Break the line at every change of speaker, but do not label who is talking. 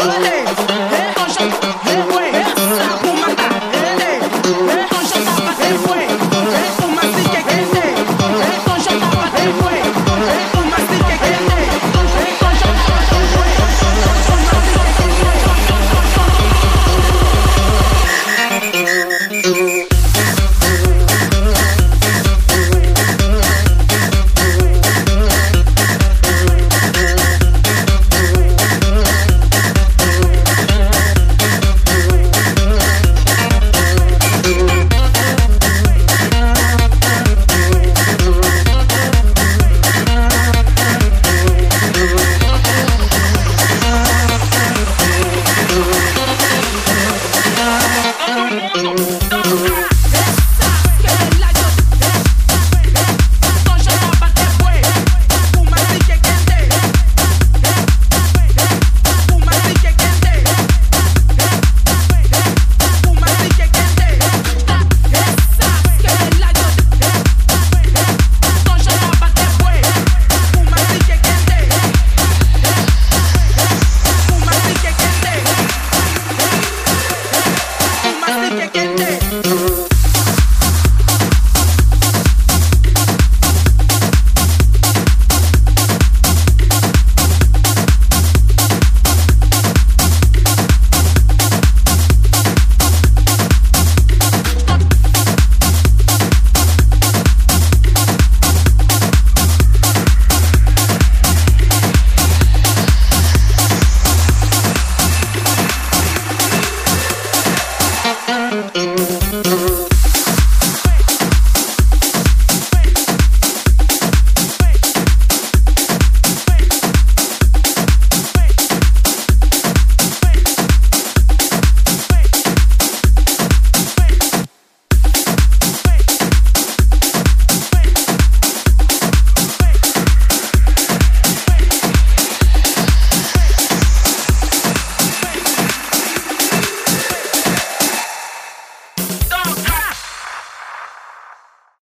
Hey,